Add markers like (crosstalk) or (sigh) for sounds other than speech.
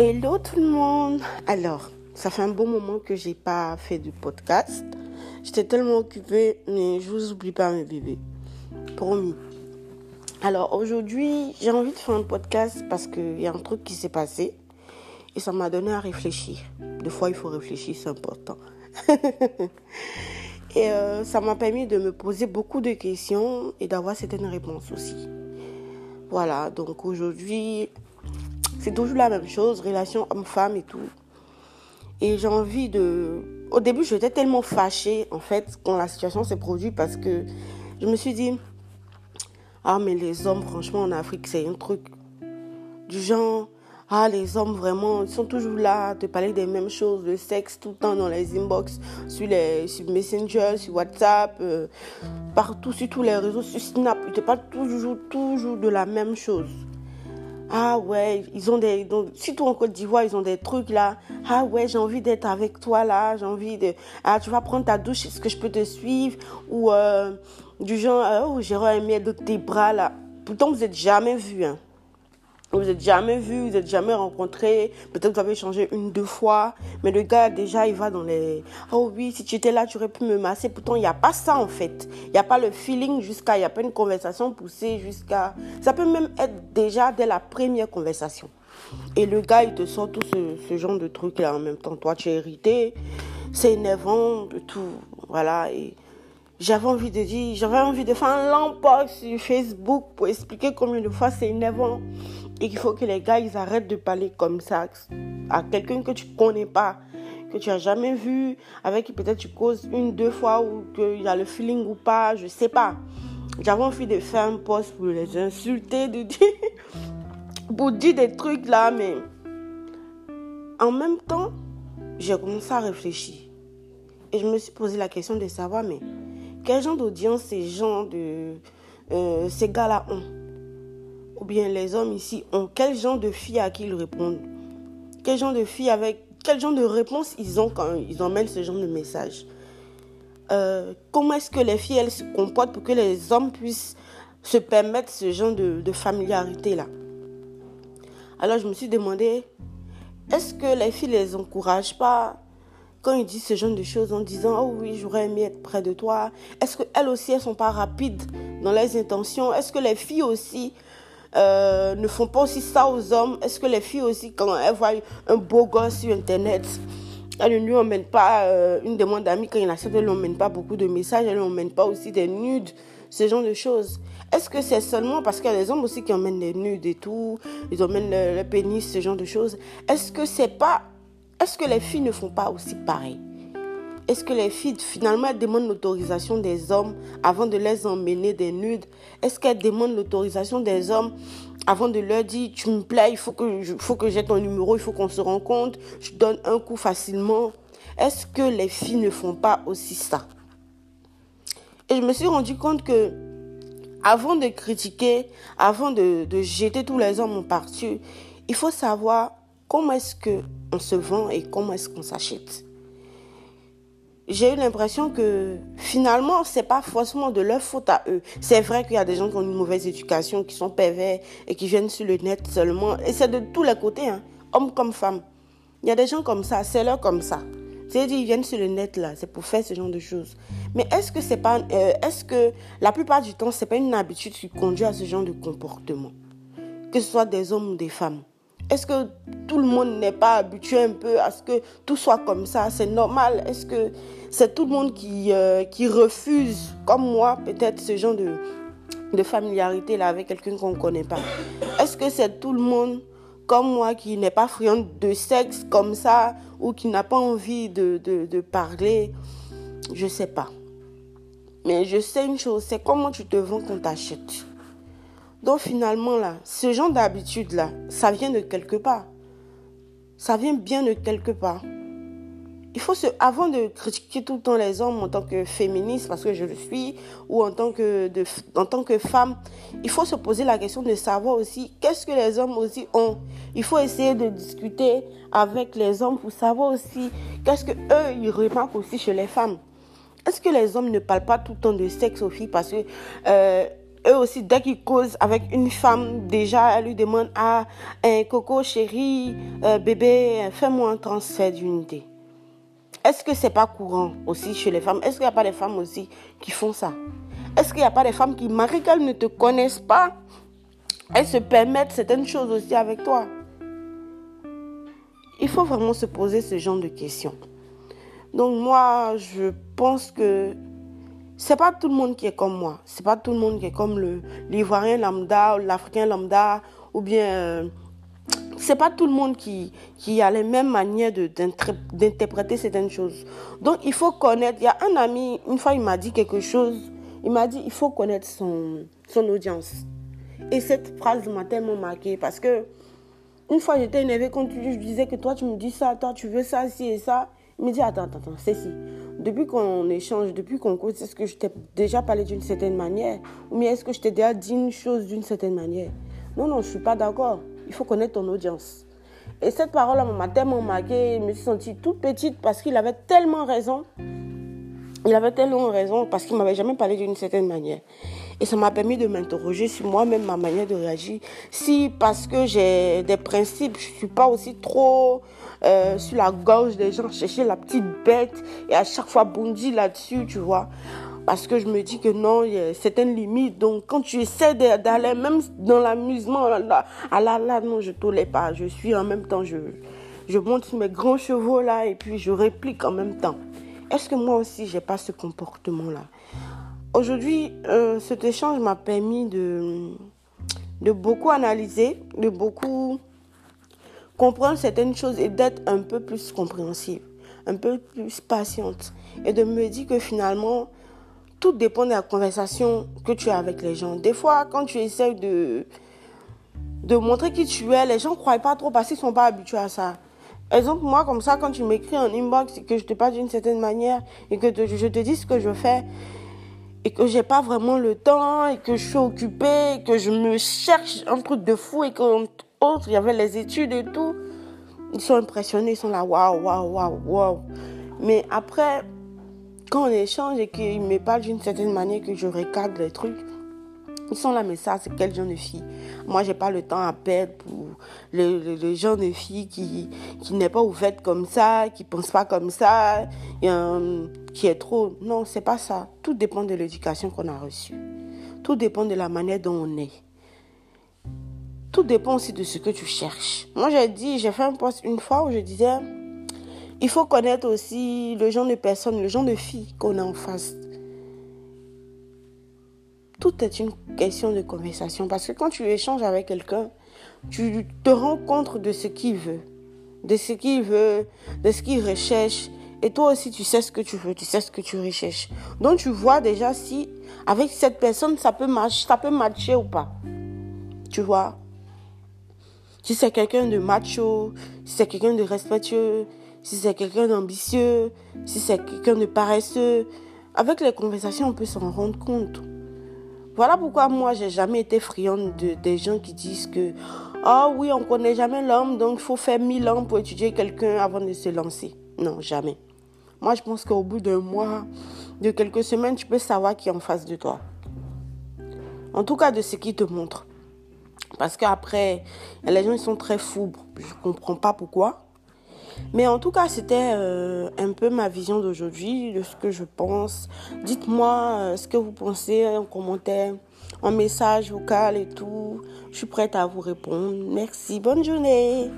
Hello tout le monde. Alors, ça fait un bon moment que j'ai pas fait de podcast. J'étais tellement occupée, mais je vous oublie pas mes bébés. Promis. Alors aujourd'hui, j'ai envie de faire un podcast parce qu'il y a un truc qui s'est passé et ça m'a donné à réfléchir. Des fois, il faut réfléchir, c'est important. (laughs) et euh, ça m'a permis de me poser beaucoup de questions et d'avoir certaines réponses aussi. Voilà, donc aujourd'hui, c'est toujours la même chose, relation homme-femme et tout. Et j'ai envie de... Au début, j'étais tellement fâchée, en fait, quand la situation s'est produite parce que je me suis dit, ah, mais les hommes, franchement, en Afrique, c'est un truc du genre, ah, les hommes, vraiment, ils sont toujours là, te parler des mêmes choses, le sexe, tout le temps dans les inbox, sur, les, sur Messenger, sur WhatsApp, euh, partout, sur tous les réseaux, sur Snap. Ils te parlent toujours, toujours de la même chose. Ah ouais, ils ont des. Donc, surtout en Côte d'Ivoire, ils ont des trucs là. Ah ouais, j'ai envie d'être avec toi là. J'ai envie de. Ah, tu vas prendre ta douche, est-ce que je peux te suivre? Ou euh, du genre, oh, j'aurais aimé de tes bras là. Pourtant, vous n'êtes jamais vus. Hein. Vous n'êtes jamais vu, vous n'êtes jamais rencontré. Peut-être vous avez changé une, deux fois. Mais le gars, déjà, il va dans les. Oh oui, si tu étais là, tu aurais pu me masser. Pourtant, il n'y a pas ça en fait. Il n'y a pas le feeling jusqu'à. Il n'y a pas une conversation poussée jusqu'à. Ça peut même être déjà dès la première conversation. Et le gars, il te sort tout ce, genre de trucs là en même temps. Toi, tu es irrité. C'est énervant, tout. Voilà. Et j'avais envie de dire, j'avais envie de faire un long post sur Facebook pour expliquer combien de fois c'est énervant et qu'il faut que les gars, ils arrêtent de parler comme ça à quelqu'un que tu connais pas, que tu as jamais vu, avec qui peut-être tu causes une, deux fois ou qu'il a le feeling ou pas, je sais pas. J'avais envie de faire un post pour les insulter, de dire, (laughs) pour dire des trucs là, mais en même temps, j'ai commencé à réfléchir. Et je me suis posé la question de savoir, mais quel genre d'audience ces gens de euh, ces gars-là ont? Ou bien les hommes ici ont quel genre de filles à qui ils répondent? Quel genre de filles avec quel genre de réponse ils ont quand ils emmènent ce genre de message? Euh, Comment est-ce que les filles elles se comportent pour que les hommes puissent se permettre ce genre de, de familiarité là Alors je me suis demandé est-ce que les filles les encouragent pas quand ils disent ce genre de choses en disant oh oui j'aurais aimé être près de toi? Est-ce qu'elles aussi elles sont pas rapides dans leurs intentions? Est-ce que les filles aussi euh, ne font pas aussi ça aux hommes Est-ce que les filles aussi, quand elles voient un beau gosse sur Internet, elles ne lui emmènent pas euh, une demande d'amis quand il accepte, elles ne lui emmènent pas beaucoup de messages, elles ne lui emmènent pas aussi des nudes, ce genre de choses. Est-ce que c'est seulement parce qu'il y a des hommes aussi qui emmènent des nudes et tout, ils emmènent le, le pénis, ce genre de choses? Est-ce que c'est pas. Est-ce que les filles ne font pas aussi pareil? Est-ce que les filles, finalement, elles demandent l'autorisation des hommes avant de les emmener des nudes? Est-ce qu'elles demandent l'autorisation des hommes avant de leur dire Tu me plais, il faut que, faut que j'ai ton numéro, il faut qu'on se rencontre, je donne un coup facilement? Est-ce que les filles ne font pas aussi ça? Et je me suis rendu compte que avant de critiquer, avant de, de jeter tous les hommes en partie, il faut savoir comment est-ce qu'on se vend et comment est-ce qu'on s'achète j'ai eu l'impression que finalement, c'est pas forcément de leur faute à eux. C'est vrai qu'il y a des gens qui ont une mauvaise éducation, qui sont pervers et qui viennent sur le net seulement. Et c'est de tous les côtés, hein, hommes comme femmes. Il y a des gens comme ça, c'est leur comme ça. C'est-à-dire, ils viennent sur le net là, c'est pour faire ce genre de choses. Mais est-ce que c'est pas, euh, est-ce que la plupart du temps, c'est pas une habitude qui conduit à ce genre de comportement, que ce soit des hommes ou des femmes? Est-ce que tout le monde n'est pas habitué un peu à ce que tout soit comme ça? C'est normal Est-ce que c'est tout le monde qui, euh, qui refuse, comme moi, peut-être ce genre de, de familiarité là avec quelqu'un qu'on ne connaît pas? Est-ce que c'est tout le monde comme moi qui n'est pas friand de sexe comme ça ou qui n'a pas envie de, de, de parler? Je ne sais pas. Mais je sais une chose, c'est comment tu te vends qu'on t'achète. Donc finalement, là, ce genre d'habitude-là, ça vient de quelque part. Ça vient bien de quelque part. Il faut se, avant de critiquer tout le temps les hommes en tant que féministe, parce que je le suis, ou en tant que, en tant que femme, il faut se poser la question de savoir aussi qu'est-ce que les hommes aussi ont. Il faut essayer de discuter avec les hommes pour savoir aussi qu'est-ce que eux ils remarquent aussi chez les femmes. Est-ce que les hommes ne parlent pas tout le temps de sexe aux filles parce que euh, eux aussi, dès qu'ils causent avec une femme, déjà, elle lui demande Ah, un coco chéri, euh, bébé, fais-moi un transfert d'unité. Est-ce que c'est pas courant aussi chez les femmes? Est-ce qu'il n'y a pas des femmes aussi qui font ça? Est-ce qu'il n'y a pas des femmes qui, malgré qu'elles ne te connaissent pas, elles se permettent certaines choses aussi avec toi? Il faut vraiment se poser ce genre de questions. Donc moi, je pense que c'est pas tout le monde qui est comme moi. C'est pas tout le monde qui est comme l'ivoirien lambda, l'africain lambda, ou bien euh, c'est pas tout le monde qui, a les mêmes manières d'interpréter certaines choses. Donc il faut connaître. Il y a un ami, une fois il m'a dit quelque chose. Il m'a dit il faut connaître son, audience. Et cette phrase m'a tellement marqué parce que une fois j'étais énervée quand tu, je disais que toi tu me dis ça, toi tu veux ça, ci et ça. Il me dit attends, attends, attends, c'est si. Depuis qu'on échange, depuis qu'on cause, est-ce que je t'ai déjà parlé d'une certaine manière? Ou bien est-ce que je t'ai déjà dit une chose d'une certaine manière? Non, non, je ne suis pas d'accord. Il faut connaître ton audience. Et cette parole m'a tellement marqué, je me suis sentie toute petite parce qu'il avait tellement raison. Il avait tellement raison parce qu'il m'avait jamais parlé d'une certaine manière. Et ça m'a permis de m'interroger sur moi-même, ma manière de réagir. Si parce que j'ai des principes, je suis pas aussi trop euh, sur la gorge des gens, chercher la petite bête et à chaque fois bondir là-dessus, tu vois parce que je me dis que non, il y a certaines limites. Donc, quand tu essaies d'aller même dans l'amusement, là, ah là, là, non, je ne pas. Je suis en même temps, je, je monte mes grands chevaux là et puis je réplique en même temps. Est-ce que moi aussi, j'ai pas ce comportement-là Aujourd'hui, euh, cet échange m'a permis de, de beaucoup analyser, de beaucoup comprendre certaines choses et d'être un peu plus compréhensive, un peu plus patiente et de me dire que finalement, tout dépend de la conversation que tu as avec les gens. Des fois, quand tu essaies de, de montrer qui tu es, les gens ne croient pas trop parce qu'ils ne sont pas habitués à ça. Exemple, moi, comme ça, quand tu m'écris en inbox et que je te parle d'une certaine manière et que je te dis ce que je fais et que j'ai pas vraiment le temps et que je suis occupée et que je me cherche un truc de fou et qu'entre autres, il y avait les études et tout, ils sont impressionnés, ils sont là, waouh, waouh, waouh, waouh. Mais après, quand on échange et qu'ils me parlent d'une certaine manière que je recadre les trucs, ils sont là, mais ça, c'est quel genre de fille Moi, j'ai pas le temps à perdre pour le, le, genre de fille qui, qui n'est pas ouverte comme ça, qui pense pas comme ça, qui est trop. Non, c'est pas ça. Tout dépend de l'éducation qu'on a reçue. Tout dépend de la manière dont on est. Tout dépend aussi de ce que tu cherches. Moi, j'ai dit, j'ai fait un post une fois où je disais, il faut connaître aussi le genre de personnes, le genre de filles qu'on a en face. Tout est une question de conversation parce que quand tu échanges avec quelqu'un, tu te rends compte de ce qu'il veut, de ce qu'il veut, de ce qu'il recherche. Et toi aussi, tu sais ce que tu veux, tu sais ce que tu recherches. Donc, tu vois déjà si avec cette personne, ça peut marcher, ça peut matcher ou pas. Tu vois? Si c'est quelqu'un de macho, si c'est quelqu'un de respectueux, si c'est quelqu'un d'ambitieux, si c'est quelqu'un de paresseux. Avec les conversations, on peut s'en rendre compte. Voilà pourquoi moi, j'ai jamais été friande de, des gens qui disent que, ah oui, on connaît jamais l'homme, donc il faut faire mille ans pour étudier quelqu'un avant de se lancer. Non, jamais. Moi, je pense qu'au bout d'un mois, de quelques semaines, tu peux savoir qui est en face de toi. En tout cas, de ce qui te montre. Parce qu'après, les gens ils sont très fous. Je ne comprends pas pourquoi. Mais en tout cas, c'était euh, un peu ma vision d'aujourd'hui, de ce que je pense. Dites-moi euh, ce que vous pensez en commentaire, en message vocal et tout. Je suis prête à vous répondre. Merci, bonne journée.